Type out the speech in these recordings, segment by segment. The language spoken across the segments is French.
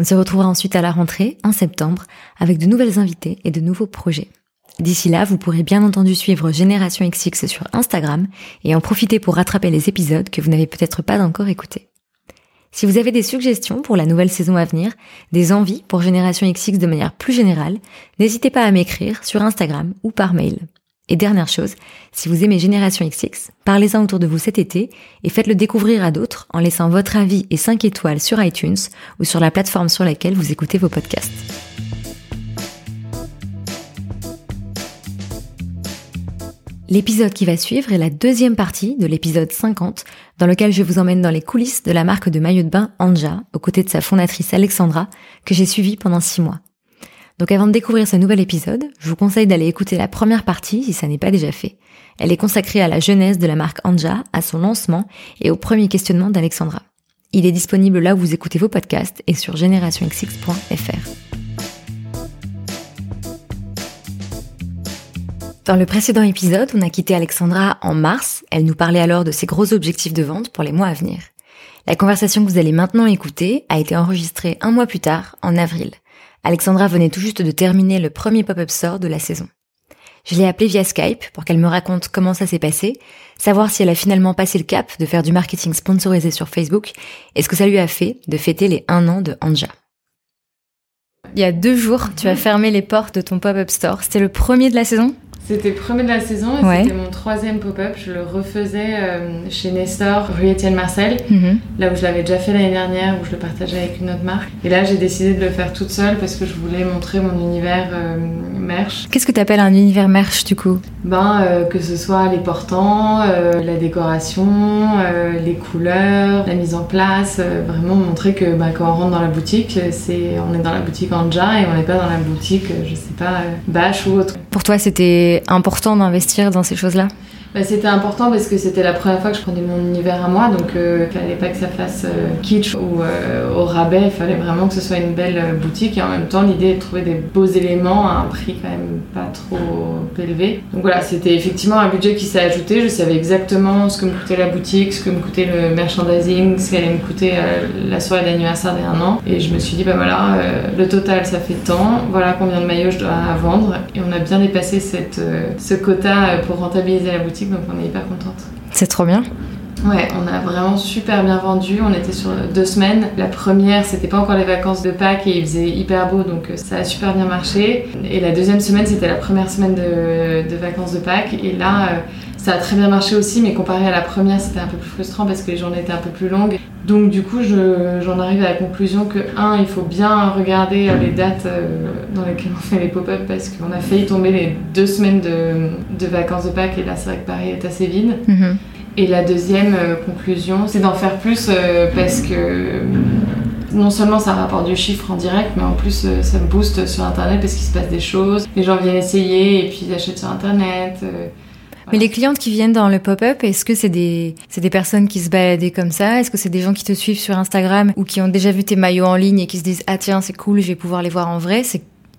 On se retrouvera ensuite à la rentrée, en septembre, avec de nouvelles invités et de nouveaux projets. D'ici là, vous pourrez bien entendu suivre Génération XX sur Instagram et en profiter pour rattraper les épisodes que vous n'avez peut-être pas encore écoutés. Si vous avez des suggestions pour la nouvelle saison à venir, des envies pour Génération XX de manière plus générale, n'hésitez pas à m'écrire sur Instagram ou par mail. Et dernière chose, si vous aimez Génération XX, parlez-en autour de vous cet été et faites-le découvrir à d'autres en laissant votre avis et 5 étoiles sur iTunes ou sur la plateforme sur laquelle vous écoutez vos podcasts. L'épisode qui va suivre est la deuxième partie de l'épisode 50 dans lequel je vous emmène dans les coulisses de la marque de maillot de bain Anja aux côtés de sa fondatrice Alexandra que j'ai suivie pendant six mois. Donc avant de découvrir ce nouvel épisode, je vous conseille d'aller écouter la première partie si ça n'est pas déjà fait. Elle est consacrée à la jeunesse de la marque Anja, à son lancement et au premier questionnement d'Alexandra. Il est disponible là où vous écoutez vos podcasts et sur generationxx.fr. Dans le précédent épisode, on a quitté Alexandra en mars. Elle nous parlait alors de ses gros objectifs de vente pour les mois à venir. La conversation que vous allez maintenant écouter a été enregistrée un mois plus tard, en avril. Alexandra venait tout juste de terminer le premier pop-up store de la saison. Je l'ai appelée via Skype pour qu'elle me raconte comment ça s'est passé, savoir si elle a finalement passé le cap de faire du marketing sponsorisé sur Facebook et ce que ça lui a fait de fêter les un an de Anja. Il y a deux jours, tu as fermé les portes de ton pop-up store. C'était le premier de la saison? C'était le premier de la saison et c'était mon troisième pop-up. Je le refaisais euh, chez Nestor, rue Étienne Marcel, mhm. là où je l'avais déjà fait l'année dernière, où je le partageais avec une autre marque. Et là, j'ai décidé de le faire toute seule parce que je voulais montrer mon univers euh, merch. Qu'est-ce que tu appelles un univers merch du coup? Ben, euh, que ce soit les portants, la décoration, les couleurs, la mise en place, vraiment montrer que ben, quand on rentre dans la boutique, c'est on est dans la boutique Anja et on n'est pas dans la boutique, je sais pas, Bâche ou autre. Pour toi, c'était important d'investir dans ces choses-là? Bah, C'était important parce que c'était la première fois que je prenais mon univers à moi, donc euh, il fallait pas que ça fasse euh, kitsch ou euh, au rabais, il fallait vraiment que ce soit une belle boutique. Et en même temps l'idée est de trouver des beaux éléments à un prix quand même pas trop élevé. Donc voilà, c'était effectivement un budget qui s'est ajouté, je savais exactement ce que me coûtait la boutique, ce que me coûtait le merchandising, ce qu'allait me coûter la soirée d'anniversaire des un an. Et je me suis dit bah voilà, le total ça fait tant, voilà combien de maillots je dois vendre. Et on a bien dépassé cette, ce quota pour rentabiliser la boutique donc on est hyper contente. C'est trop bien. Ouais, on a vraiment super bien vendu. On était sur deux semaines. La première, c'était pas encore les vacances de Pâques et il faisait hyper beau, donc euh, ça a super bien marché. Et la deuxième semaine, c'était la première semaine de, vacances de Pâques. Et là, euh, ça a très bien marché aussi, mais comparé à la première, c'était un peu plus frustrant parce que les journées étaient un peu plus longues. Donc du coup, j'en arrive à la conclusion que, un, il faut bien regarder euh, les dates dans lesquelles on fait les pop-up parce qu'on a failli tomber les deux semaines de, vacances de Pâques et là, c'est vrai que Paris est assez vide. Mhm. Et la deuxième euh, conclusion, c'est d'en faire plus euh, parce que euh, non seulement ça rapporte du chiffre en direct, mais en plus ça me booste sur Internet parce qu'il se passe des choses. Les gens viennent essayer et puis ils achètent sur Internet. Mais les clientes qui viennent dans le pop-up, est-ce que c'est des, c'est des personnes qui se baladaient comme ça? Est-ce que c'est des gens qui te suivent sur Instagram ou qui ont déjà vu tes maillots en ligne et qui se disent ah tiens c'est cool, je vais pouvoir les voir en vrai?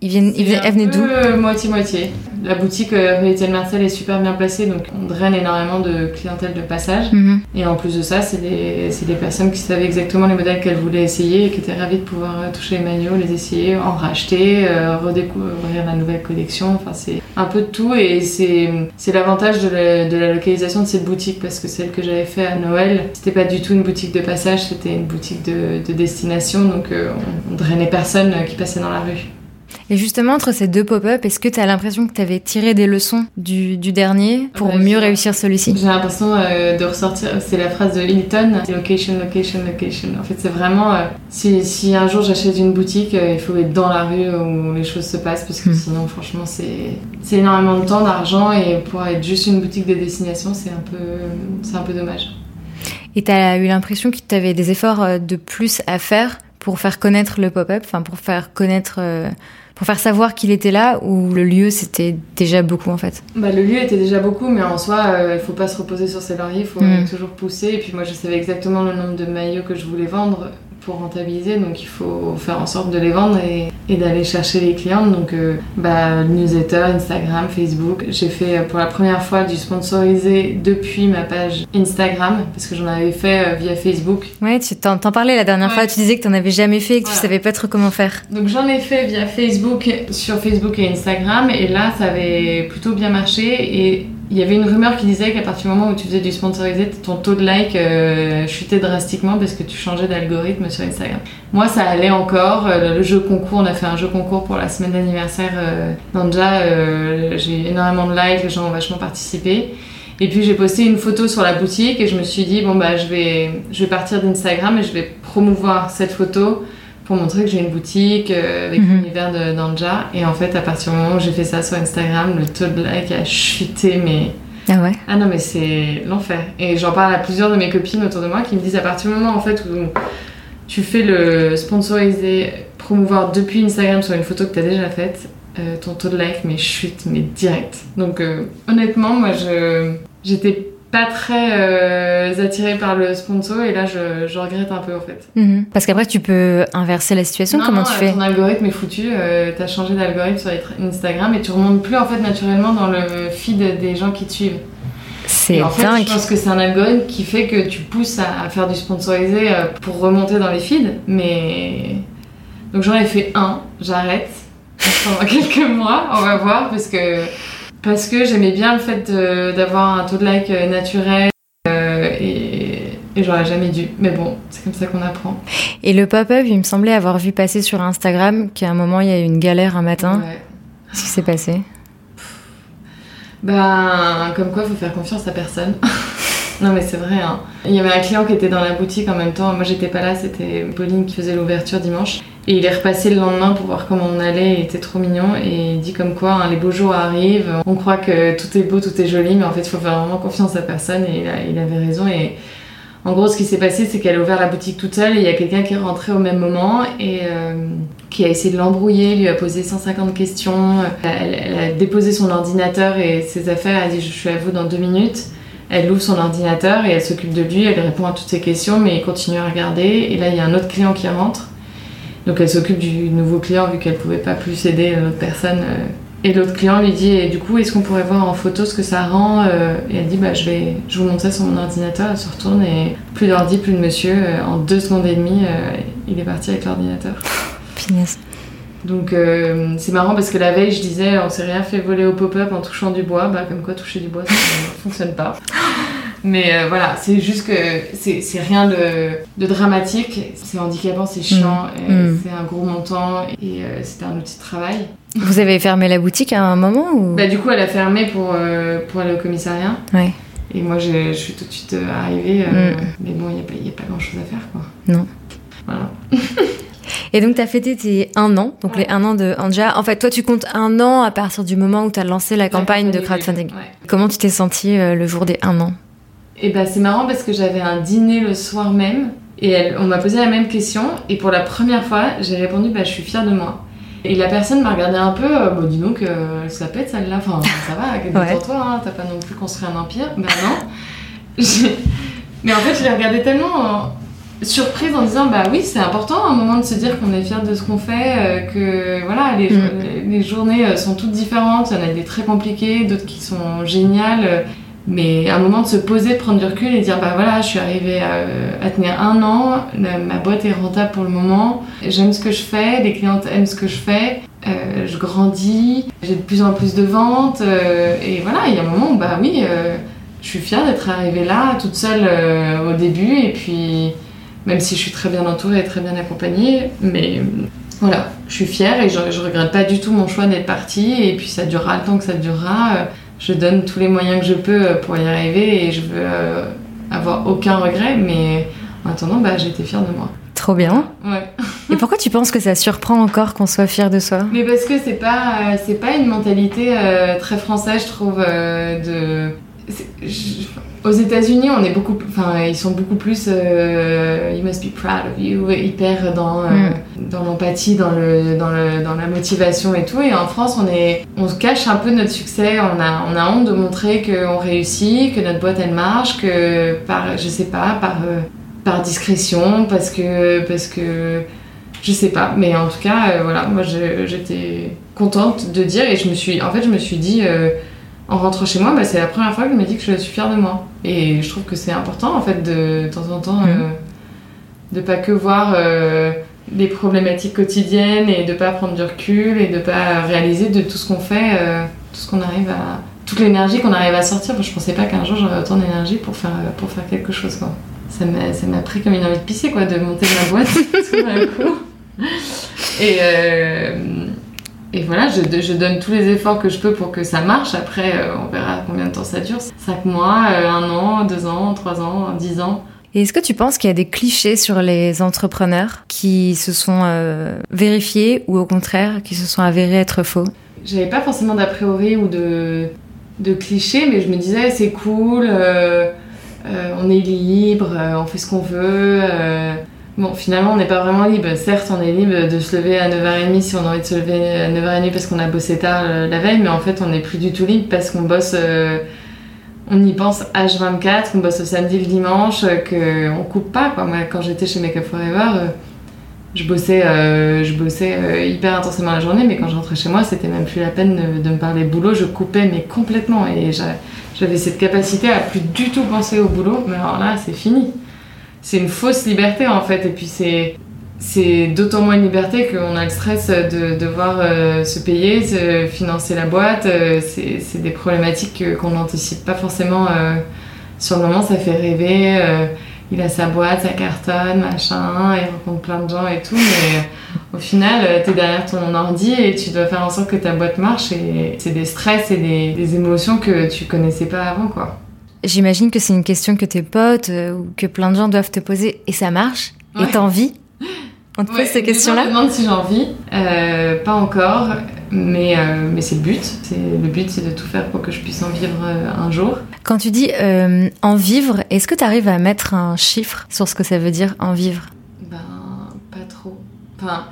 Ils viennent, ils venaient d'où Moitié-moitié. La boutique euh, Étienne Marcel est super bien placée, donc on draine énormément de clientèle de passage. Mhm. Et en plus de ça, c'est des, des, personnes qui savaient exactement les modèles qu'elles voulaient essayer et qui étaient ravies de pouvoir euh, toucher les maillots, les essayer, en racheter, euh, redécouvrir la nouvelle collection. Enfin, c'est un peu de tout et c'est l'avantage de, de, la localisation de cette boutique parce que celle que j'avais fait à Noël, c'était pas du tout une boutique de passage, c'était une boutique de, de destination, donc on, on drainait personne qui passait dans la rue. Et justement, entre ces deux pop-up, est-ce que tu as l'impression que tu avais tiré des leçons du, dernier pour mieux réussir celui-ci? J'ai l'impression euh, de ressortir, c'est la phrase de Hilton, location, location, location. En fait, c'est vraiment, euh, si, si, un jour j'achète une boutique, euh, il faut être dans la rue où les choses se passent parce que hmm. sinon, franchement, c'est énormément de temps, d'argent et pour être juste une boutique de destination, c'est un, peu, un peu dommage. Et tu as eu l'impression que tu avais des efforts de plus à faire pour faire connaître le pop-up, enfin pour faire connaître, pour faire savoir qu'il était là, ou le lieu c'était déjà beaucoup en fait bah, Le lieu était déjà beaucoup, mais en soi, euh, il faut pas se reposer sur ses lauriers, il faut Mm. toujours pousser. Et puis moi, je savais exactement le nombre de maillots que je voulais vendre pour rentabiliser, donc il faut faire en sorte de les vendre et, et d'aller chercher les clientes. Donc, euh, bah, newsletter, Instagram, Facebook. J'ai fait euh, pour la première fois du sponsorisé depuis ma page Instagram, parce que j'en avais fait euh, via Facebook. Ouais, tu t'en, parlais la dernière Ouais. fois, tu disais que t'en avais jamais fait et que tu Voilà. savais pas trop comment faire. Donc j'en ai fait via Facebook, sur Facebook et Instagram, et là ça avait plutôt bien marché. Et il y avait une rumeur qui disait qu'à partir du moment où tu faisais du sponsorisé, ton taux de like euh, chutait drastiquement parce que tu changeais d'algorithme sur Instagram. Moi ça allait encore. Euh, Le jeu concours, on a fait un jeu concours pour la semaine d'anniversaire euh, d'Anja. Euh, J'ai eu énormément de likes, les gens ont vachement participé. Et puis j'ai posté une photo sur la boutique et je me suis dit bon bah je vais je vais partir d'Instagram et je vais promouvoir cette photo pour montrer que j'ai une boutique euh, avec Mhm. l'univers de d'Anja. Et en fait, à partir du moment où j'ai fait ça sur Instagram, le taux de like a chuté, mais. Ah ouais? Ah non, mais c'est l'enfer. Et j'en parle à plusieurs de mes copines autour de moi qui me disent à partir du moment en fait où tu fais le sponsorisé, promouvoir depuis Instagram sur une photo que tu as déjà faite, euh, ton taux de like mais chute, mais direct. Donc euh, honnêtement, moi je j'étais pas très euh, attirée par le sponsor et là je, je regrette un peu en fait. Mhm. Parce qu'après, tu peux inverser la situation. Non, Comment non, tu euh, fais Ton algorithme est foutu, euh, t'as changé d'algorithme sur Instagram et tu remontes plus en fait naturellement dans le feed des gens qui te suivent. C'est en fait, dingue. je pense que c'est un algorithme qui fait que tu pousses à, à faire du sponsorisé euh, pour remonter dans les feeds, mais donc j'en ai fait un, j'arrête pendant quelques mois, on va voir parce que parce que j'aimais bien le fait d'avoir un taux de like euh, naturel euh, et, et j'aurais jamais dû. Mais bon, c'est comme ça qu'on apprend. Et le pop-up, il me semblait avoir vu passer sur Instagram qu'à un moment, il y a eu une galère un matin. Ouais. Qu'est-ce qui s'est passé? Ben, comme quoi, faut faire confiance à personne. non, mais c'est vrai. Hein. Il y avait un client qui était dans la boutique en même temps. Moi, j'étais pas là. C'était Pauline qui faisait l'ouverture dimanche. Et il est repassé le lendemain pour voir comment on allait. Il était trop mignon. Et il dit comme quoi, hein, les beaux jours arrivent. On croit que tout est beau, tout est joli. Mais en fait, il faut faire vraiment confiance à personne. Et il, avait raison. Et en gros, ce qui s'est passé, c'est qu'elle a ouvert la boutique toute seule. Et il y a quelqu'un qui est rentré au même moment. Et. euh, qui a essayé de l'embrouiller, lui a posé 150 questions. Elle a déposé son ordinateur et ses affaires, elle a dit je suis à vous dans deux minutes. Elle ouvre son ordinateur et elle s'occupe de lui, elle répond à toutes ses questions, mais il continue à regarder. Et là, il y a un autre client qui rentre. Donc elle s'occupe du nouveau client vu qu'elle pouvait pas plus aider l'autre personne. euh. Et l'autre client lui dit du coup, est-ce qu'on pourrait voir en photo ce que ça rend euh, Et elle dit bah je vais, je vous montre ça sur mon ordinateur. Elle se retourne et plus d'ordi, plus de monsieur. Euh, En deux secondes et demie, euh, il est parti avec l'ordinateur. Finesse. Donc euh, c'est marrant parce que la veille je disais on s'est rien fait voler au pop-up en touchant du bois, bah comme quoi toucher du bois ça ne fonctionne pas. Mais euh, voilà, c'est juste que c'est c'est rien de, de dramatique, c'est handicapant, c'est chiant, et Mm. c'est un gros montant et euh, c'était un outil de travail. Vous avez fermé la boutique à un moment ou? Bah du coup elle a fermé pour, euh, pour aller au commissariat Ouais. et moi je, je suis tout de suite arrivée, Mm. mais bon il n'y a, a pas grand chose à faire quoi. Non. Voilà. Et donc, t'as fêté tes un an, donc Ouais. les un an de Anja. En fait, toi, tu comptes un an à partir du moment où t'as lancé la campagne de crowdfunding. Ouais. Comment tu t'es sentie euh, le jour des un an Et bah c'est marrant parce que j'avais un dîner le soir même et elle- on m'a posé la même question et pour la première fois j'ai répondu bah je suis fière de moi. Et la personne m'a regardé un peu, euh, bon dis donc euh, la pète celle-là, enfin ça va, Ouais. détends-toi, hein, t'as pas non plus construit un empire. Bah non. Mais en fait je l'ai regardée tellement surprise en disant bah oui c'est important à un moment de se dire qu'on est fier de ce qu'on fait, euh, que voilà les, Mm. les- les journées euh, sont toutes différentes, il y en a des très compliquées, d'autres qui sont géniales. euh, mais à un moment de se poser, de prendre du recul et dire bah voilà, je suis arrivée à, à tenir un an, la- ma boîte est rentable pour le moment, j'aime ce que je fais, les clientes aiment ce que je fais, euh, je grandis, j'ai de plus en plus de ventes. Euh, et voilà, il y a un moment où bah oui, euh, je suis fière d'être arrivée là toute seule euh, au début. Et puis même si je suis très bien entourée et très bien accompagnée, mais voilà, je suis fière et je, je regrette pas du tout mon choix d'être partie et puis ça durera le temps que ça durera. euh, je donne tous les moyens que je peux euh, pour y arriver et je veux euh, avoir aucun regret, mais en attendant, bah, été fière de moi. Trop bien. Ouais. Et pourquoi tu penses que ça surprend encore qu'on soit fier de soi? Mais parce que c'est pas, euh, c'est pas une mentalité euh, très française, je trouve. de... aux États-Unis, on est beaucoup, enfin, ils sont beaucoup plus, euh, you must be proud of you, hyper dans euh, mm. dans l'empathie, dans le, dans le, dans la motivation et tout. Et en France, on est, on se cache un peu notre succès. On a, on a honte de montrer qu'on réussit, que notre boîte elle marche, que par, je sais pas, par euh, par discrétion, parce que parce que je sais pas. Mais en tout cas, voilà, moi j'étais contente de dire et je me suis, en fait, je me suis dit en rentrant chez moi, bah, c'est la première fois que je me dis que je suis fière de moi. Et je trouve que c'est important, en fait, de, de temps en temps, mhm. euh, de pas que voir euh, les problématiques quotidiennes et de pas prendre du recul et de pas réaliser de tout ce qu'on fait, euh, tout ce qu'on arrive à. toute l'énergie qu'on arrive à sortir. je pensais pas qu'un jour j'aurais autant d'énergie pour faire, pour faire quelque chose, quoi. Ça m'a pris comme une envie de pisser, quoi, de monter ma boîte tout d'un coup. Et et voilà, je, je, donne tous les efforts que je peux pour que ça marche. Après, euh, on verra combien de temps ça dure. 5 mois, euh, un an, deux ans, trois ans, dix ans. Et est-ce que tu penses qu'il y a des clichés sur les entrepreneurs qui se sont euh, vérifiés ou au contraire qui se sont avérés être faux? J'avais pas forcément d'a priori ou de, de clichés, mais je me disais c'est cool, on est libre, on fait ce qu'on veut. Bon, finalement, on n'est pas vraiment libre. Certes, on est libre de se lever à 9h30 si on a envie de se lever à 9h30 parce qu'on a bossé tard euh, la veille, mais en fait, on n'est plus du tout libre parce qu'on bosse, euh, on y pense H24, on bosse le samedi, le dimanche, euh, qu'on coupe pas. Moi, quand j'étais chez Make Up Forever, je bossais, je bossais hyper intensément la journée, mais quand je rentrais chez moi, c'était même plus la peine de, de, me parler boulot. Je coupais, mais complètement. Et j'avais cette capacité à plus du tout penser au boulot, mais alors là, c'est fini c'est une fausse liberté en fait. Et puis c'est c'est d'autant moins une liberté qu'on a le stress de devoir euh, se payer, se financer la boîte. Euh, c'est des problématiques qu'on n'anticipe pas forcément euh, sur le moment. Ça fait rêver. il a sa boîte, sa cartonne, machin, il rencontre plein de gens et tout. Mais au final, tu es derrière ton ordi et tu dois faire en sorte que ta boîte marche. Et c'est des stress et des, des émotions que tu connaissais pas avant, quoi. J'imagine que c'est une question que tes potes euh, ou que plein de gens doivent te poser et ça marche? Et t'as envie On te pose ces questions-là? Je me demande si j'ai envie. Euh, pas encore, mais, euh, mais c'est le but. Le but, c'est de tout faire pour que je puisse en vivre un jour. Quand tu dis en vivre, est-ce que tu arrives à mettre un chiffre sur ce que ça veut dire en vivre? Ben, pas trop. Enfin,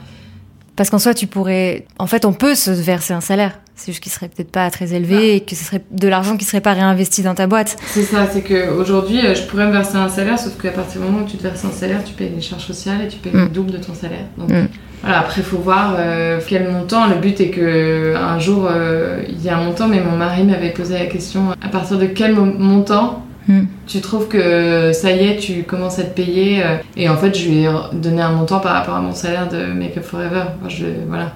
parce qu'en soi, tu pourrais. En fait, on peut se verser un salaire. C'est juste qu'il serait peut-être pas très élevé et que ce serait de l'argent qui serait pas réinvesti dans ta boîte. C'est ça, c'est qu'aujourd'hui, euh, je pourrais me verser un salaire, sauf qu'à partir du moment où tu te verses un salaire, tu payes les charges sociales et tu payes le mm. double de ton salaire. Donc, mm. voilà, après, il faut voir euh, quel montant. Le but est que un jour, euh, il y a un montant, mais mon mari m'avait posé la question à partir de quel montant Hmm. Tu trouves que ça y est, tu commences à te payer. Euh, et en fait, je lui ai donné un montant par rapport à mon salaire de Make Up Forever. je, voilà.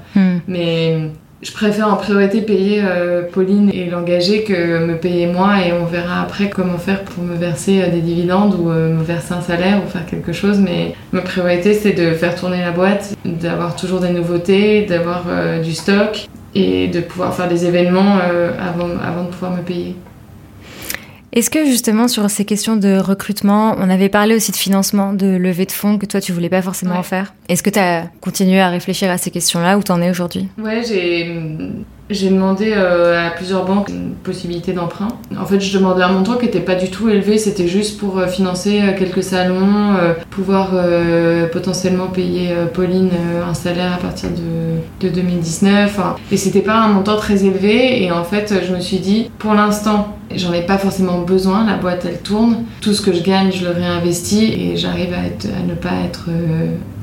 Mais je préfère en priorité payer euh, Pauline et l'engager que me payer moi et on verra après comment faire pour me verser euh, des dividendes ou me verser un salaire ou faire quelque chose. Mais ma priorité c'est de faire tourner la boîte, d'avoir toujours des nouveautés, d'avoir du stock et de pouvoir faire des événements avant, avant de pouvoir me payer. Est-ce que justement sur ces questions de recrutement, on avait parlé aussi de financement, de levée de fonds que toi tu voulais pas forcément en faire? Est-ce que tu as continué à réfléchir à ces questions-là? Ou t'en es aujourd'hui? Ouais, j'ai j'ai demandé euh, à plusieurs banques une possibilité d'emprunt. En fait, je demandais un montant qui n'était pas du tout élevé, c'était juste pour euh, financer euh, quelques salons, pouvoir potentiellement payer Pauline un salaire à partir de, de 2019. Et c'était pas un montant très élevé. Et en fait, je me suis dit, pour l'instant, j'en ai pas forcément besoin, la boîte elle tourne. Tout ce que je gagne, je le réinvestis et j'arrive à, à ne pas être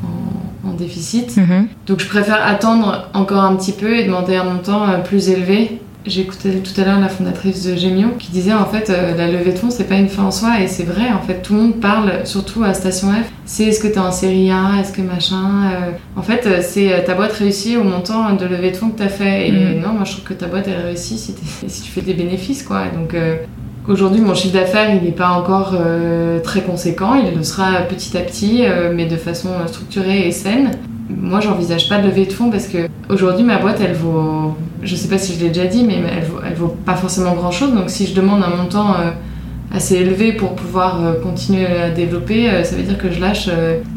en en déficit. Mhm. Donc je préfère attendre encore un petit peu et demander un montant euh, plus élevé. J'écoutais tout à l'heure la fondatrice de Gemio qui disait en fait euh, la levée de fonds c'est pas une fin en soi et c'est vrai en fait tout le monde parle surtout à Station F c'est est-ce que tu es en série A est-ce que machin euh. en fait c'est ta boîte réussit au montant de levée de fonds que tu as fait et mhm. non moi je trouve que ta boîte elle réussit si, si tu fais des bénéfices quoi donc Aujourd'hui, mon chiffre d'affaires, il n'est pas encore euh, très conséquent. Il le sera petit à petit, euh, mais de façon structurée et saine. Moi, j'envisage pas de lever de fonds parce que aujourd'hui, ma boîte, elle vaut, je sais pas si je l'ai déjà dit, mais elle vaut, elle vaut pas forcément grand chose. Donc, si je demande un montant euh, assez élevé pour pouvoir continuer à développer, ça veut dire que je lâche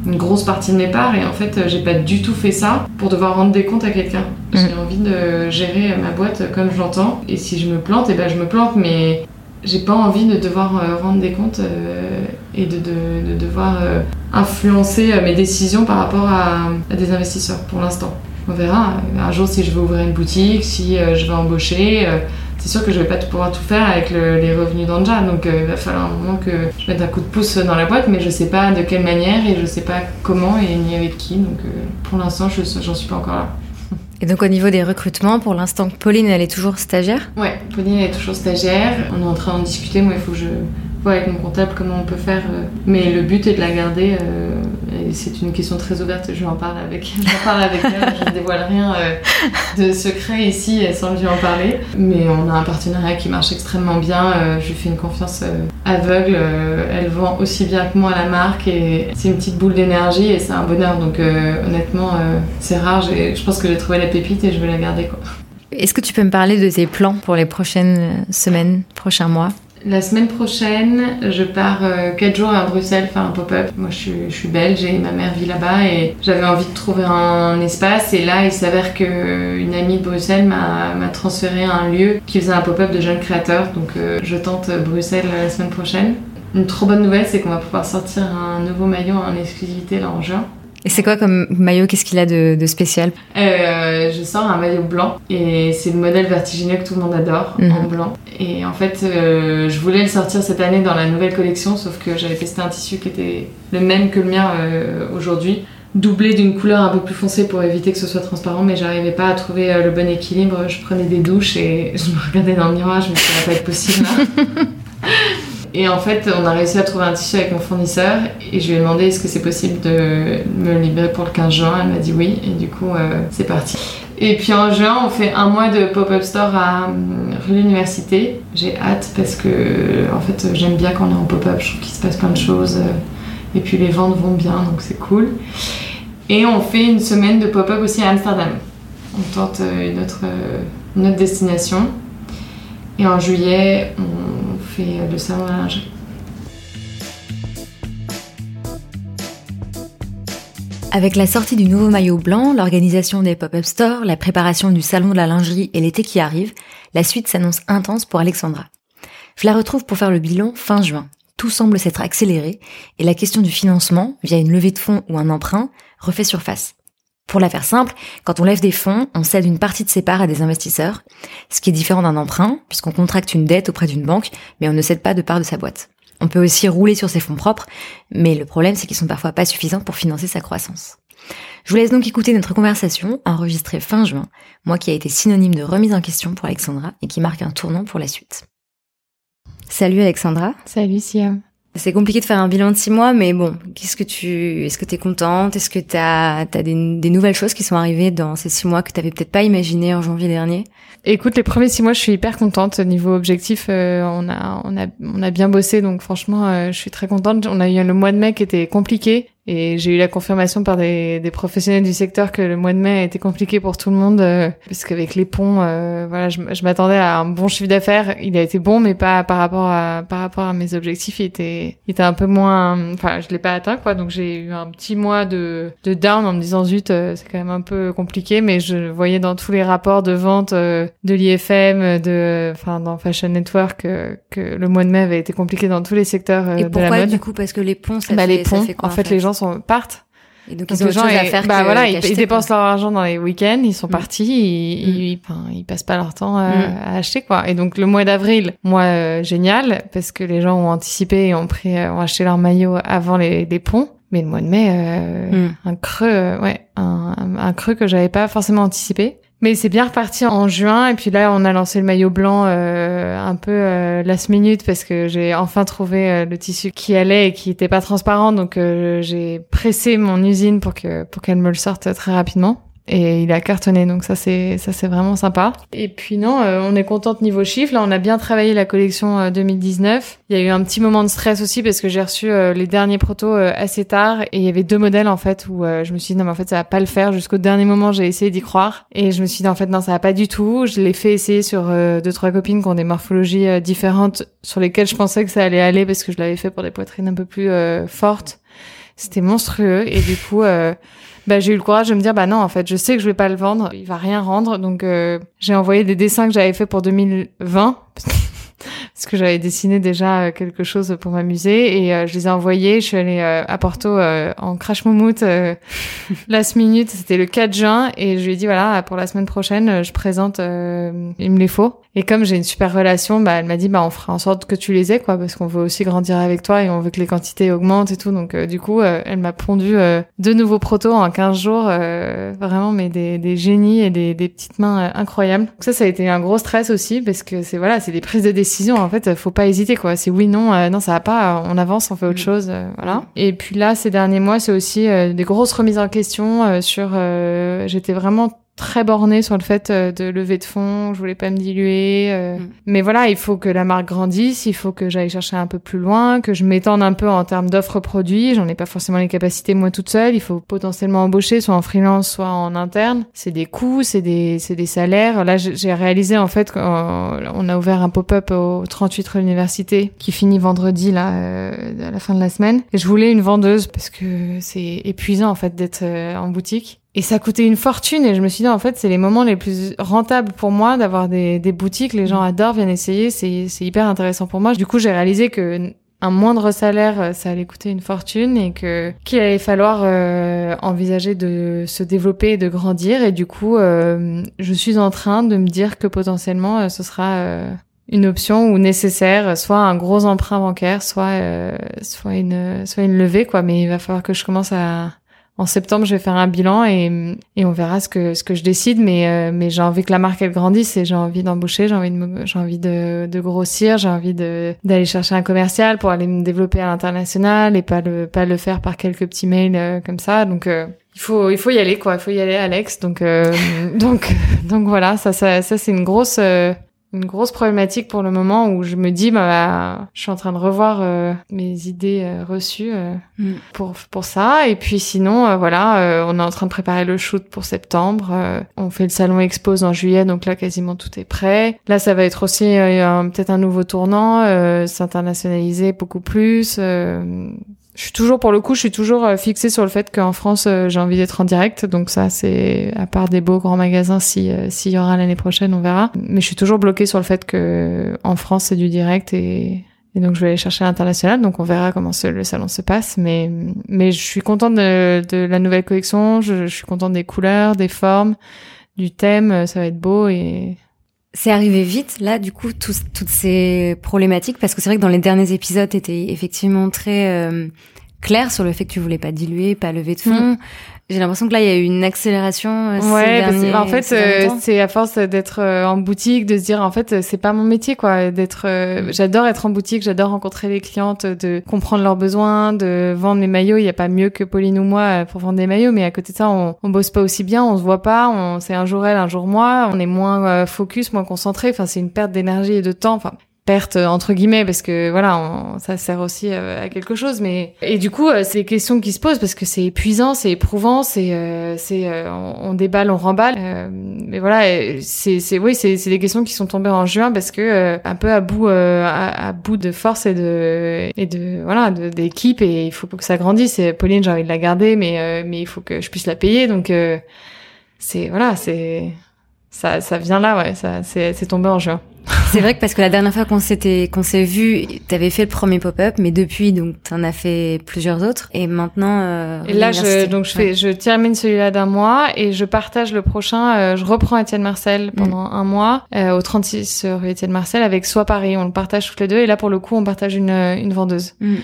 une grosse partie de mes parts. Et en fait, j'ai pas du tout fait ça pour devoir rendre des comptes à quelqu'un. J'ai mmh. envie de gérer ma boîte comme je l'entends. Et si je me plante, et eh ben je me plante, mais j'ai pas envie de devoir rendre des comptes et de, de, de devoir influencer mes décisions par rapport à, des investisseurs pour l'instant. On verra un jour si je vais ouvrir une boutique, si je vais embaucher c'est sûr que je vais pas pouvoir tout faire avec les revenus d'Anja. Donc euh, il va falloir un moment que je mette un coup de pouce dans la boîte, mais je sais pas de quelle manière et je sais pas comment et ni avec qui. Donc euh, pour l'instant, je j'en suis pas encore là. Et donc au niveau des recrutements, pour l'instant, Pauline, elle est toujours stagiaire? Ouais, Pauline, elle est toujours stagiaire. On est en train d'en discuter. Moi, il faut que je vois avec mon comptable comment on peut faire. Euh, mais le but est de la garder c'est une question très ouverte, je en parle avec, parle avec elle, je ne dévoile rien euh, de secret ici sans lui en parler. Mais on a un partenariat qui marche extrêmement bien, euh, je lui fais une confiance euh, aveugle, elle vend aussi bien que moi la marque et c'est une petite boule d'énergie et c'est un bonheur. Donc honnêtement, c'est rare, je pense que j'ai trouvé la pépite et je vais la garder. Est-ce que tu peux me parler de tes plans pour les prochaines semaines, prochains mois? La semaine prochaine, je pars 4 euh, jours à Bruxelles faire un pop-up. Moi, je suis, belge et ma mère vit là-bas et j'avais envie de trouver un espace. Et là, il s'avère qu'une amie de Bruxelles m'a transféré un lieu qui faisait un pop-up de jeunes créateurs. Donc, euh, je tente Bruxelles la semaine prochaine. Une trop bonne nouvelle, c'est qu'on va pouvoir sortir un nouveau maillot en exclusivité là en juin. Et c'est quoi comme maillot? Qu'est-ce qu'il a de, de spécial? Euh, Je sors un maillot blanc et c'est le modèle vertigineux que tout le monde adore mhm. en blanc. Et en fait, euh, je voulais le sortir cette année dans la nouvelle collection, sauf que j'avais testé un tissu qui était le même que le mien euh, aujourd'hui, doublé d'une couleur un peu plus foncée pour éviter que ce soit transparent, mais j'arrivais pas à trouver le bon équilibre. Je prenais des douches et je me regardais dans le miroir, je me disais ça va pas être possible. Et en fait, on a réussi à trouver un tissu avec mon fournisseur et je lui ai demandé est-ce que c'est possible de me libérer pour le 15 juin? Elle m'a dit oui et du coup, euh, c'est parti. Et puis en juin, on fait un mois de pop-up store à euh, l'Université. J'ai hâte parce que en fait, j'aime bien quand on est en pop-up. Je trouve qu'il se passe plein de choses et puis les ventes vont bien, donc c'est cool. Et on fait une semaine de pop-up aussi à Amsterdam. On tente euh, une autre, une autre destination. Et en juillet, on lingerie. Avec la sortie du nouveau maillot blanc, l'organisation des pop-up stores, la préparation du salon de la lingerie et l'été qui arrive, la suite s'annonce intense pour Alexandra. Je la retrouve pour faire le bilan fin juin. Tout semble s'être accéléré et la question du financement, via une levée de fonds ou un emprunt, refait surface. Pour la faire simple, quand on lève des fonds, on cède une partie de ses parts à des investisseurs, ce qui est différent d'un emprunt, puisqu'on contracte une dette auprès d'une banque, mais on ne cède pas de part de sa boîte. On peut aussi rouler sur ses fonds propres, mais le problème c'est qu'ils sont parfois pas suffisants pour financer sa croissance. Je vous laisse donc écouter notre conversation enregistrée fin juin, moi qui a été synonyme de remise en question pour Alexandra et qui marque un tournant pour la suite. Salut Alexandra. Salut Siam. C'est compliqué de faire un bilan de six mois, mais bon, qu'est-ce que tu, est-ce que t'es contente? Est-ce que t'as, as des, nouvelles choses qui sont arrivées dans ces six mois que t'avais peut-être pas imaginé en janvier dernier? Écoute, les premiers six mois, je suis hyper contente. Niveau objectif, euh, on a, on a, on a bien bossé, donc franchement, euh, je suis très contente. On a eu le mois de mai qui était compliqué. Et j'ai eu la confirmation par des, des, professionnels du secteur que le mois de mai a été compliqué pour tout le monde, euh, parce qu'avec les ponts, euh, voilà, je, je m'attendais à un bon chiffre d'affaires. Il a été bon, mais pas par rapport à par rapport à mes objectifs. Il était, il était un peu moins, enfin, je l'ai pas atteint, quoi. Donc j'ai eu un petit mois de, de down en me disant zut, euh, c'est quand même un peu compliqué. Mais je voyais dans tous les rapports de vente de l'IFM, de, enfin, dans Fashion Network, que le mois de mai avait été compliqué dans tous les secteurs Et de la mode. du coup? Parce que les ponts, ça, bah, fait, les ponts, ça fait quoi, en fait, les gens sont, partent. Et donc, ils ont les gens à faire bah voilà, ils, dépensent leur argent dans les week-ends, ils sont mm. partis, ils, mm. ils, passent pas leur temps à, mm. à, acheter quoi. Et donc le mois d'avril, moi euh, génial parce que les gens ont anticipé et ont pris, euh, ont acheté leur maillot avant les, les ponts. Mais le mois de mai, euh, un creux, ouais, un, un creux que j'avais pas forcément anticipé. Mais c'est bien reparti en juin et puis là on a lancé le maillot blanc euh, un peu euh, last minute parce que j'ai enfin trouvé euh, le tissu qui allait et qui était pas transparent. Donc euh, j'ai pressé mon usine pour que pour qu'elle me le sorte très rapidement et il a cartonné donc ça c'est ça c'est vraiment sympa. Et puis non euh, on est contente niveau chiffre là on a bien travaillé la collection 2019 euh, il y a eu un petit moment de stress aussi parce que j'ai reçu euh, les derniers protos assez tard. Et il y avait deux modèles en fait où je me suis dit non mais en fait ça va pas le faire. Jusqu'au dernier moment j'ai essayé d'y croire. Et je me suis dit en fait non ça va pas du tout. Je l'ai fait essayer sur deux trois copines qui ont des morphologies différentes sur lesquelles je pensais que ça allait aller parce que je l'avais fait pour des poitrines un peu plus fortes. C'était monstrueux. Et du coup bah, j'ai eu le courage de me dire bah non en fait je sais que je vais pas le vendre il va rien rendre. Donc euh, j'ai envoyé des dessins que j'avais fait pour 2020 parce que j'avais dessiné déjà quelque chose pour m'amuser et je les ai envoyés. Je suis allée à Porto en crash moumoute last minute, c'était le 4 juin et je lui ai dit voilà pour la semaine prochaine je présente, il me les faut. Et comme j'ai une super relation, bah elle m'a dit bah on fera en sorte que tu les aies quoi parce qu'on veut aussi grandir avec toi et on veut que les quantités augmentent et tout. Donc du coup elle m'a pondu deux nouveaux protos en 15 jours, vraiment mais des, des génies et des, des petites mains incroyables. Donc ça ça a été un gros stress aussi parce que c'est voilà c'est des prises de décision en fait faut pas hésiter quoi. C'est oui non non ça va pas on avance on fait autre mm. chose voilà. Et puis là ces derniers mois c'est aussi des grosses remises en question sur j'étais vraiment très bornée sur le fait euh, de lever de fonds, je voulais pas me diluer. Euh. Mm. Mais voilà, il faut que la marque grandisse, il faut que j'aille chercher un peu plus loin, que je m'étende un peu en termes d'offres produits. J'en ai pas forcément les capacités moi toute seule. Il faut potentiellement embaucher, soit en freelance, soit en interne. C'est des coûts, c'est des, c'est des salaires. Là, j'ai réalisé en fait qu'on a ouvert un pop-up au 38 rue Université qui finit vendredi là, euh, à la fin de la semaine. Et je voulais une vendeuse parce que c'est épuisant en fait d'être en boutique. Et ça coûtait une fortune et je me suis dit en fait c'est les moments les plus rentables pour moi d'avoir des, des boutiques, les gens mm. adorent, viennent essayer, c'est, c'est hyper intéressant pour moi. Du coup j'ai réalisé que un moindre salaire euh, ça allait coûter une fortune et que qu'il allait falloir euh, envisager de se développer et de grandir et du coup euh, je suis en train de me dire que potentiellement ce sera une option ou nécessaire, soit un gros emprunt bancaire, soit soit une soit une levée quoi, mais il va falloir que je commence à en septembre, je vais faire un bilan et, et on verra ce que ce que je décide. Mais euh, mais j'ai envie que la marque elle grandisse et j'ai envie d'embaucher, j'ai envie de j'ai envie de, de grossir, j'ai envie de d'aller chercher un commercial pour aller me développer à l'international et pas le pas le faire par quelques petits mails euh, comme ça. Donc euh, il faut il faut y aller quoi, il faut y aller Alex. Donc donc donc voilà, ça ça ça c'est une grosse une grosse problématique pour le moment où je me dis bah, je suis en train de revoir euh, mes idées euh, reçues euh, mm. pour pour ça et puis sinon voilà on est en train de préparer le shoot pour septembre on fait le salon expose en juillet donc là quasiment tout est prêt là ça va être aussi peut-être un nouveau tournant s'internationaliser beaucoup plus je suis toujours pour le coup, je suis toujours euh, fixée sur le fait qu'en France, euh, j'ai envie d'être en direct. Donc ça, c'est à part des beaux grands magasins, si euh, s'il y aura l'année prochaine, on verra. Mais je suis toujours bloquée sur le fait que en France, c'est du direct et, et donc je vais aller chercher l'international. Donc on verra comment le salon se passe. Mais mais je suis contente de, de la nouvelle collection. Je, je suis contente des couleurs, des formes, du thème. Ça va être beau et c'est arrivé vite, là, du coup, toutes ces problématiques, parce que c'est vrai que dans les derniers épisodes, t'étais effectivement très euh, clair sur le fait que tu voulais pas diluer, pas lever de fond. Mm. J'ai l'impression que là, il y a eu une accélération. Euh, ouais, derniers, en fait, euh, c'est à force d'être euh, en boutique, de se dire en fait, c'est pas mon métier, quoi. D'être, j'adore être en boutique, j'adore rencontrer les clientes, de comprendre leurs besoins, de vendre les maillots. Il y a pas mieux que Pauline ou moi pour vendre des maillots, mais à côté de ça, on, on bosse pas aussi bien, on se voit pas, on, c'est un jour elle, un jour moi, on est moins focus, moins concentré. Enfin, c'est une perte d'énergie et de temps. Enfin, perte entre guillemets parce que voilà ça sert aussi euh, à quelque chose mais et du coup euh, c'est des questions qui se posent parce que c'est épuisant c'est éprouvant c'est euh, c'est on, déballe on remballe mais voilà c'est c'est oui c'est c'est des questions qui sont tombées en juin parce que un peu à bout à, bout de force et de et de voilà d'équipe et il faut que ça grandisse et Pauline j'ai envie de la garder mais mais il faut que je puisse la payer donc c'est voilà c'est ça ça vient là ouais ça c'est c'est tombé en juin c'est vrai que parce que la dernière fois qu'on s'était qu'on s'est vu, t'avais fait le premier pop-up, mais depuis donc t'en as fait plusieurs autres et maintenant. Euh, et là je donc je fais je termine celui-là d'un mois et je partage le prochain. Euh, je reprends Étienne Marcel mm. pendant un mois euh, au 36 rue Étienne Marcel avec Soit Paris. On le partage toutes les deux et là pour le coup on partage une une vendeuse. Mm.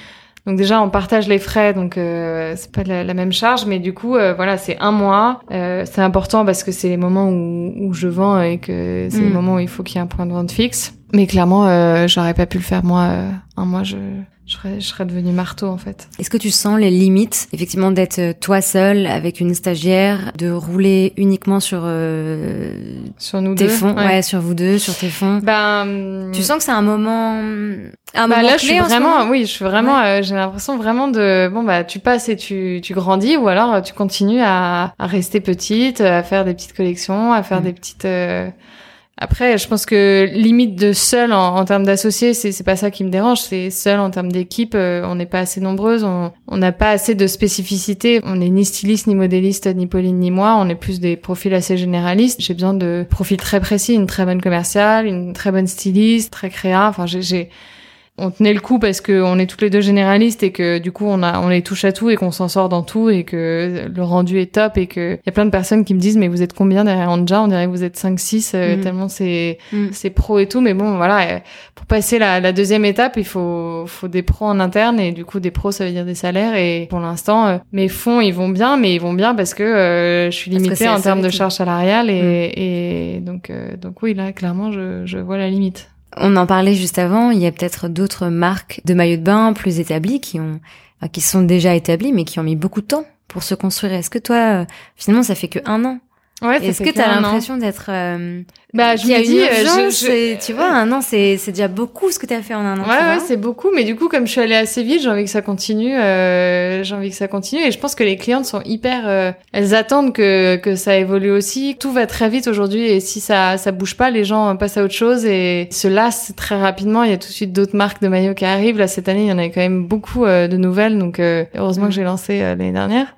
Donc déjà, on partage les frais, donc euh, c'est pas la, même charge, mais du coup, euh, voilà, c'est un mois. Euh, c'est important parce que c'est les moments où, où, je vends et que c'est les mm. moments où il faut qu'il y ait un point de vente fixe. Mais clairement, euh, j'aurais pas pu le faire moi. un mois, je je serais, je serais devenue marteau en fait. Est-ce que tu sens les limites, effectivement, d'être euh, toi seul avec une stagiaire, de rouler uniquement sur euh, sur nous tes deux, fonds, ouais. sur vous deux, sur tes fonds. Ben, tu sens que c'est un moment, un bah moment là, clé je suis en vraiment, oui, je suis vraiment, euh, j'ai l'impression vraiment de, bon bah, tu passes et tu tu grandis, ou alors tu continues à, à rester petite, à faire des petites collections, à faire Mm. des petites euh, Après, je pense que limite de seul en, termes d'associés, c'est c'est pas ça qui me dérange. C'est seul en termes d'équipe, euh, on n'est pas assez nombreuses, on n'a pas assez de spécificité. On n'est ni styliste, ni modéliste, ni Pauline, ni moi. On est plus des profils assez généralistes. J'ai besoin de profils très précis, une très bonne commerciale, une très bonne styliste, très créa. Enfin, j'ai on tenait le coup parce que on est toutes les deux généralistes et que du coup on a on les touche à tout et qu'on s'en sort dans tout et que le rendu est top et que il y a plein de personnes qui me disent mais vous êtes combien derrière Anja? On dirait que vous êtes 5 6 euh, mm. tellement c'est mm. c'est pro et tout mais bon voilà euh, pour passer la, la, deuxième étape il faut faut des pros en interne et du coup des pros ça veut dire des salaires et pour l'instant euh, mes fonds ils vont bien mais ils vont bien parce que je suis limitée en termes de charges salariales et, mm. et donc donc oui là clairement je je vois la limite on en parlait juste avant, il y a peut-être d'autres marques de maillots de bain plus établies qui ont, qui sont déjà établies, mais qui ont mis beaucoup de temps pour se construire. Est-ce que toi, euh, finalement, ça fait que un an Ouais, Est-ce que tu as l'impression d'être euh, bah je me dis euh, je, tu vois un an c'est c'est déjà beaucoup ce que tu as fait en un an. Ouais ouais, c'est beaucoup mais du coup comme je suis allée assez vite, j'ai envie que ça continue euh, j'ai envie que ça continue et je pense que les clientes sont hyper euh, elles attendent que que ça évolue aussi. Tout va très vite aujourd'hui et si ça ça bouge pas, les gens passent à autre chose et se lassent très rapidement, il y a tout de suite d'autres marques de maillots qui arrivent. Là cette année, il y en avait quand même beaucoup de nouvelles donc heureusement que j'ai lancé l'année dernière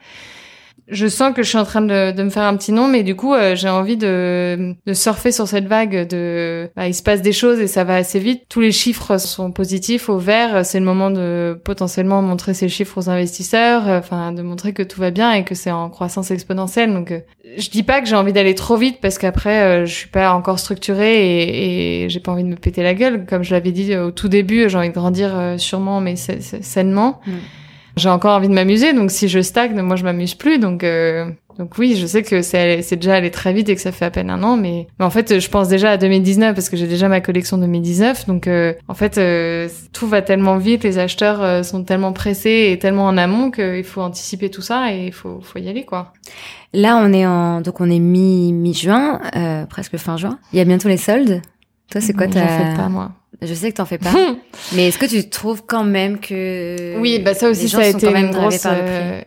je sens que je suis en train de, de me faire un petit nom, mais du coup, euh, j'ai envie de, de, surfer sur cette vague de, bah, il se passe des choses et ça va assez vite. Tous les chiffres sont positifs au vert. C'est le moment de potentiellement montrer ces chiffres aux investisseurs, euh, enfin, de montrer que tout va bien et que c'est en croissance exponentielle. Donc, euh, je dis pas que j'ai envie d'aller trop vite parce qu'après, je suis pas encore structurée et, et j'ai pas envie de me péter la gueule. Comme je l'avais dit au tout début, j'ai envie de grandir sûrement, mais sainement. Mm j'ai encore envie de m'amuser. Donc si je stagne, moi je m'amuse plus. Donc euh, donc oui, je sais que c'est c'est déjà allé très vite et que ça fait à peine un an, mais, mais en fait je pense déjà à 2019 parce que j'ai déjà ma collection 2019. Donc euh, en fait euh, tout va tellement vite, les acheteurs sont tellement pressés et tellement en amont qu'il faut anticiper tout ça et il faut faut y aller quoi. Là on est en donc on est mi mi juin, presque fin juin. Il y a bientôt les soldes. Toi c'est quoi ta fais pas moi. Je sais que t'en fais pas. mais est-ce que tu trouves quand même que oui, bah ça aussi ça a été une grosse. Euh,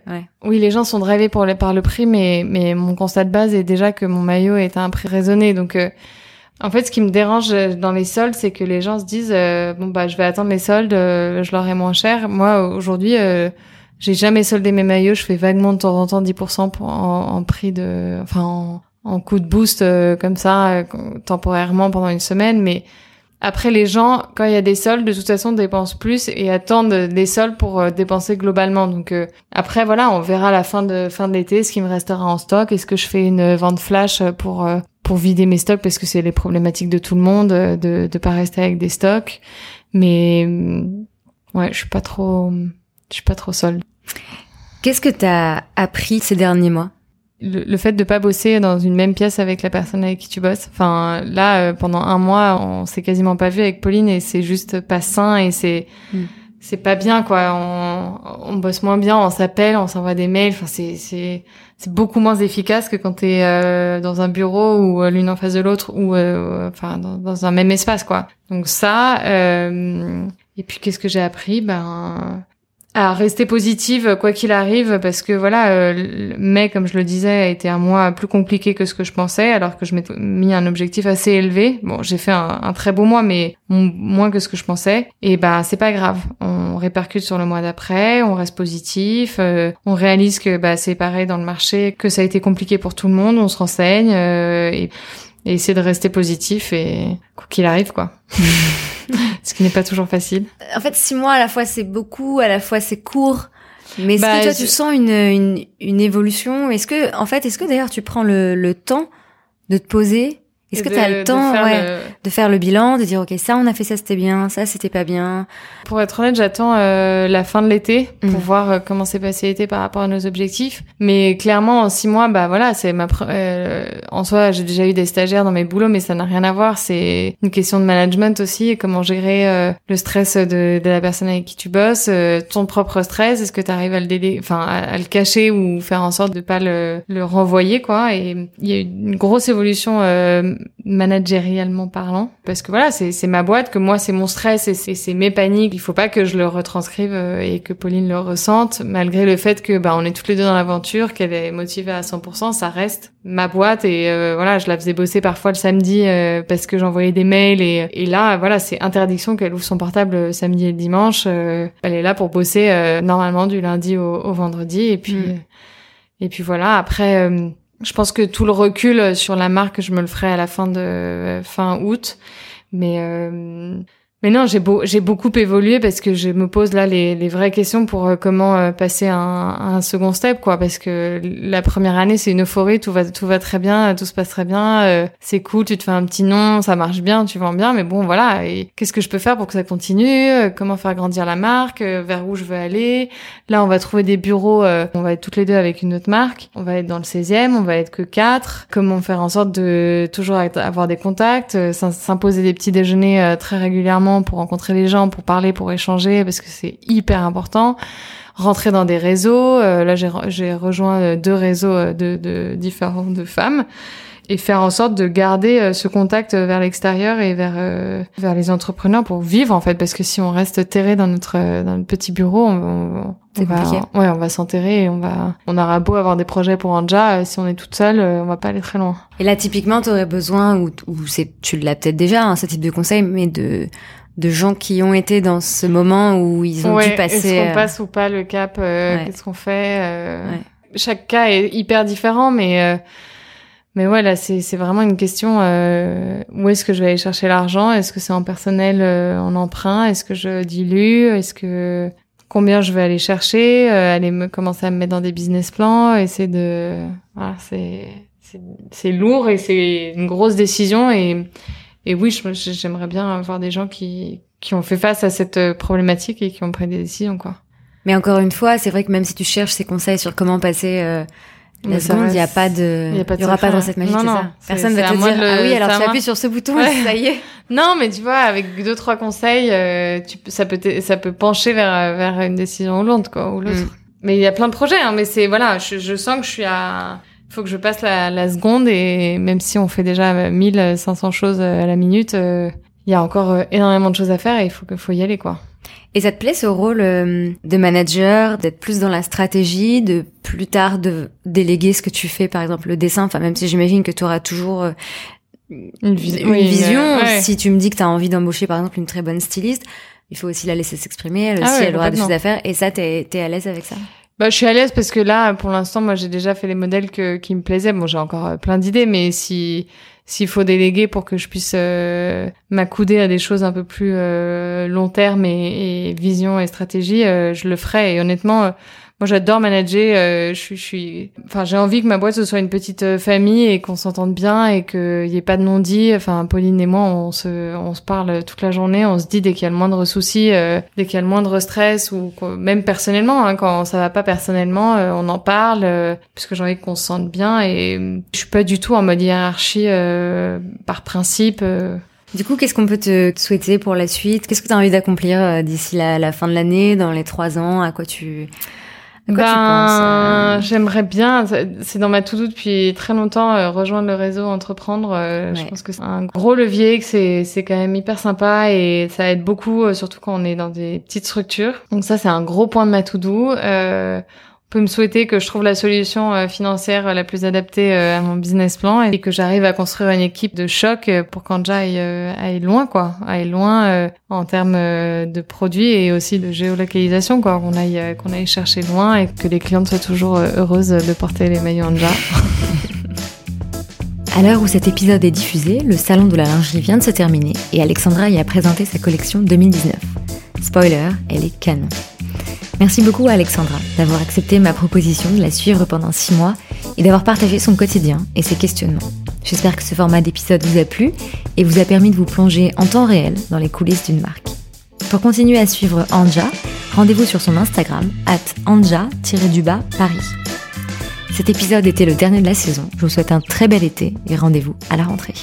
oui, les gens sont drivés pour les, par le prix, mais mais mon constat de base est déjà que mon maillot est à un prix raisonné. Donc euh, en fait, ce qui me dérange dans les soldes, c'est que les gens se disent euh, bon bah je vais attendre les soldes, je leur moins cher. Moi aujourd'hui. j'ai jamais soldé mes maillots, je fais vaguement de temps en temps 10% pour, en, en, prix de, enfin, en, en coup de boost comme ça, temporairement pendant une semaine, mais après, les gens, quand il y a des soldes, de toute façon, dépensent plus et attendent des soldes pour euh, dépenser globalement. Donc euh, après, voilà, on verra à la fin de fin de l'été ce qui me restera en stock. Est-ce que je fais une vente flash pour euh, pour vider mes stocks? Parce que c'est les problématiques de tout le monde de de pas rester avec des stocks. Mais ouais, je suis pas trop je suis pas trop solde. Qu'est-ce que tu as appris ces derniers mois? Le, fait de pas bosser dans une même pièce avec la personne avec qui tu bosses. Enfin, là, euh, pendant un mois, on s'est quasiment pas vu avec Pauline et c'est juste pas sain et c'est mm. c'est pas bien quoi. On, on bosse moins bien, on s'appelle, on s'envoie des mails. Enfin, c'est c'est c'est beaucoup moins efficace que quand t'es euh, dans un bureau ou euh, l'une en face de l'autre ou euh, enfin dans, dans, un même espace quoi. Donc ça. et puis qu'est-ce que j'ai appris? Ben à rester positive quoi qu'il arrive parce que voilà euh, mai comme je le disais a été un mois plus compliqué que ce que je pensais alors que je m'étais mis un objectif assez élevé. Bon j'ai fait un, très beau mois mais moins que ce que je pensais. Et bah c'est pas grave. On répercute sur le mois d'après on reste positif euh, on réalise que bah c'est pareil dans le marché que ça a été compliqué pour tout le monde on se renseigne euh, et, et essayer de rester positif et quoi qu'il arrive quoi ce qui n'est pas toujours facile. En fait, six mois à la fois c'est beaucoup, à la fois c'est court. Mais est-ce que bah, toi tu sens une, une, une évolution? Est-ce que, en fait, est-ce que d'ailleurs tu prends le, le temps de te poser est-ce que tu as le temps de faire, ouais, le... de faire le bilan, de dire ok ça on a fait ça c'était bien, ça c'était pas bien? Pour être honnête, j'attends euh, la fin de l'été pour mm. voir euh, comment s'est passé l'été par rapport à nos objectifs. Mais clairement en six mois, bah voilà, c'est ma euh, en soi j'ai déjà eu des stagiaires dans mes boulots, mais ça n'a rien à voir. C'est une question de management aussi et comment gérer euh, le stress de, de, la personne avec qui tu bosses, euh, ton propre stress. Est-ce que tu arrives à le délai, enfin à, le cacher ou faire en sorte de pas le, le renvoyer quoi? Et il y a eu une grosse évolution managérialement parlant. Parce que voilà, c'est ma boîte, que moi c'est mon stress et c'est mes paniques. Il faut pas que je le retranscrive euh, et que Pauline le ressente, malgré le fait que bah on est toutes les deux dans l'aventure, qu'elle est motivée à 100%, ça reste ma boîte et euh, voilà, je la faisais bosser parfois le samedi euh, parce que j'envoyais des mails et, et là voilà, c'est interdiction qu'elle ouvre son portable samedi et le dimanche. elle est là pour bosser normalement du lundi au, au vendredi et puis mm. et puis voilà. Après je pense que tout le recul sur la marque, je me le ferai à la fin de fin août. Mais euh, mais non, j'ai beau, j'ai beaucoup évolué parce que je me pose là les, les vraies questions pour euh, comment euh, passer un, un second step, quoi. Parce que la première année, c'est une euphorie, tout va, tout va très bien, tout se passe très bien, euh, c'est cool, tu te fais un petit nom, ça marche bien, tu vends bien, mais bon, voilà. Et qu'est-ce que je peux faire pour que ça continue Comment faire grandir la marque Vers où je veux aller? Là, on va trouver des bureaux, on va être toutes les deux avec une autre marque, on va être dans le 16e, on va être que quatre. Comment faire en sorte de toujours avoir des contacts, s'imposer des petits déjeuners très régulièrement pour rencontrer les gens, pour parler, pour échanger, parce que c'est hyper important. Rentrer dans des réseaux. Euh, là, j'ai rejoint euh, deux réseaux euh, de, de différents de femmes et faire en sorte de garder ce contact vers l'extérieur et vers vers les entrepreneurs pour vivre en fait parce que si on reste terré dans notre dans notre petit bureau on, on va ouais on va s'enterrer et on va on aura beau avoir des projets pour Anja si on est toute seule on va pas aller très loin et là typiquement tu aurais besoin ou, ou c'est tu l'as peut-être déjà hein, ce type de conseil mais de de gens qui ont été dans ce moment où ils ont dû passer. Est-ce qu'on euh, passe ou pas le cap euh, Qu'est-ce qu'on fait euh, Chaque cas est hyper différent, mais mais ouais là c'est c'est vraiment une question. où est-ce que je vais aller chercher l'argent? Est-ce que c'est en personnel, en emprunt? Est-ce que je dilue? Est-ce que combien je vais aller chercher Aller me commencer à me mettre dans des business plans? Essayer de voilà c'est c'est lourd et c'est une grosse décision et et oui, j'aimerais bien avoir des gens qui, qui ont fait face à cette euh, problématique et qui ont pris des décisions, quoi. Mais encore une fois, c'est vrai que même si tu cherches ces conseils sur comment passer euh, la seconde, il n'y a pas de, il y, aura pas dans cette magie, c'est ça. Personne va te dire, ah oui, alors tu appuies sur ce bouton, ça y est. Non, mais tu vois, avec deux trois conseils, euh, tu, ça peut ça peut pencher vers vers une décision ou l'autre, quoi, ou l'autre. Mm. Mais il y a plein de projets, hein, mais c'est voilà, je, je sens que je suis à faut que je passe la, la, seconde et même si on fait déjà 1500 choses à la minute, euh, il y a encore euh, énormément de choses à faire et il faut faut y aller quoi. Et ça te plaît ce rôle euh, de manager, d'être plus dans la stratégie, de plus tard de déléguer ce que tu fais, par exemple le dessin, enfin même si j'imagine que tu auras toujours une, vision, si tu me dis que tu as envie d'embaucher par exemple une très bonne styliste, il faut aussi la laisser s'exprimer, elle ah aussi elle aura des choses à faire. Et ça t'es es à l'aise avec ça? Bah, je suis à l'aise parce que là, pour l'instant, moi, j'ai déjà fait les modèles qui me plaisaient. Bon, j'ai encore euh, plein d'idées, mais si s'il faut déléguer pour que je puisse euh, m'accouder à des choses un peu plus euh, long terme et, et, vision et stratégie, je le ferai. Et honnêtement, moi, j'adore manager. Euh, je suis, je suis, enfin, j'ai envie que ma boîte soit une petite euh, famille et qu'on s'entende bien et qu'il y ait pas de non-dit. Enfin, Pauline et moi, on se, on se parle toute la journée. On se dit dès qu'il y a le moindre souci, euh, dès qu'il y a le moindre stress ou même personnellement, hein, quand ça va pas personnellement, on en parle puisque j'ai envie qu'on se sente bien. Et je suis pas du tout en mode hiérarchie par principe. Du coup, qu'est-ce qu'on peut te souhaiter pour la suite? Qu'est-ce que tu as envie d'accomplir d'ici la, la, fin de l'année, dans les trois ans? À quoi tu ben, euh j'aimerais bien. C'est dans ma to-do depuis très longtemps euh, rejoindre le réseau entreprendre. Euh, je pense que c'est un gros levier, que c'est c'est quand même hyper sympa et ça aide beaucoup, surtout quand on est dans des petites structures. Donc ça, c'est un gros point de ma to-do peut me souhaiter que je trouve la solution euh, financière la plus adaptée euh, à mon business plan et que j'arrive à construire une équipe de choc euh, pour qu'Anja aille, loin, quoi, aille loin en termes de produits et aussi de géolocalisation, quoi, qu'on aille, qu'on aille chercher loin et que les clientes soient toujours heureuses de porter les maillots Anja. À l'heure où cet épisode est diffusé, le salon de la lingerie vient de se terminer et Alexandra y a présenté sa collection 2019. Spoiler, elle est canon. Merci beaucoup Alexandra d'avoir accepté ma proposition de la suivre pendant six mois et d'avoir partagé son quotidien et ses questionnements. J'espère que ce format d'épisode vous a plu et vous a permis de vous plonger en temps réel dans les coulisses d'une marque. Pour continuer à suivre Anja, rendez-vous sur son Instagram, at anja-paris. Cet épisode était le dernier de la saison. Je vous souhaite un très bel été et rendez-vous à la rentrée.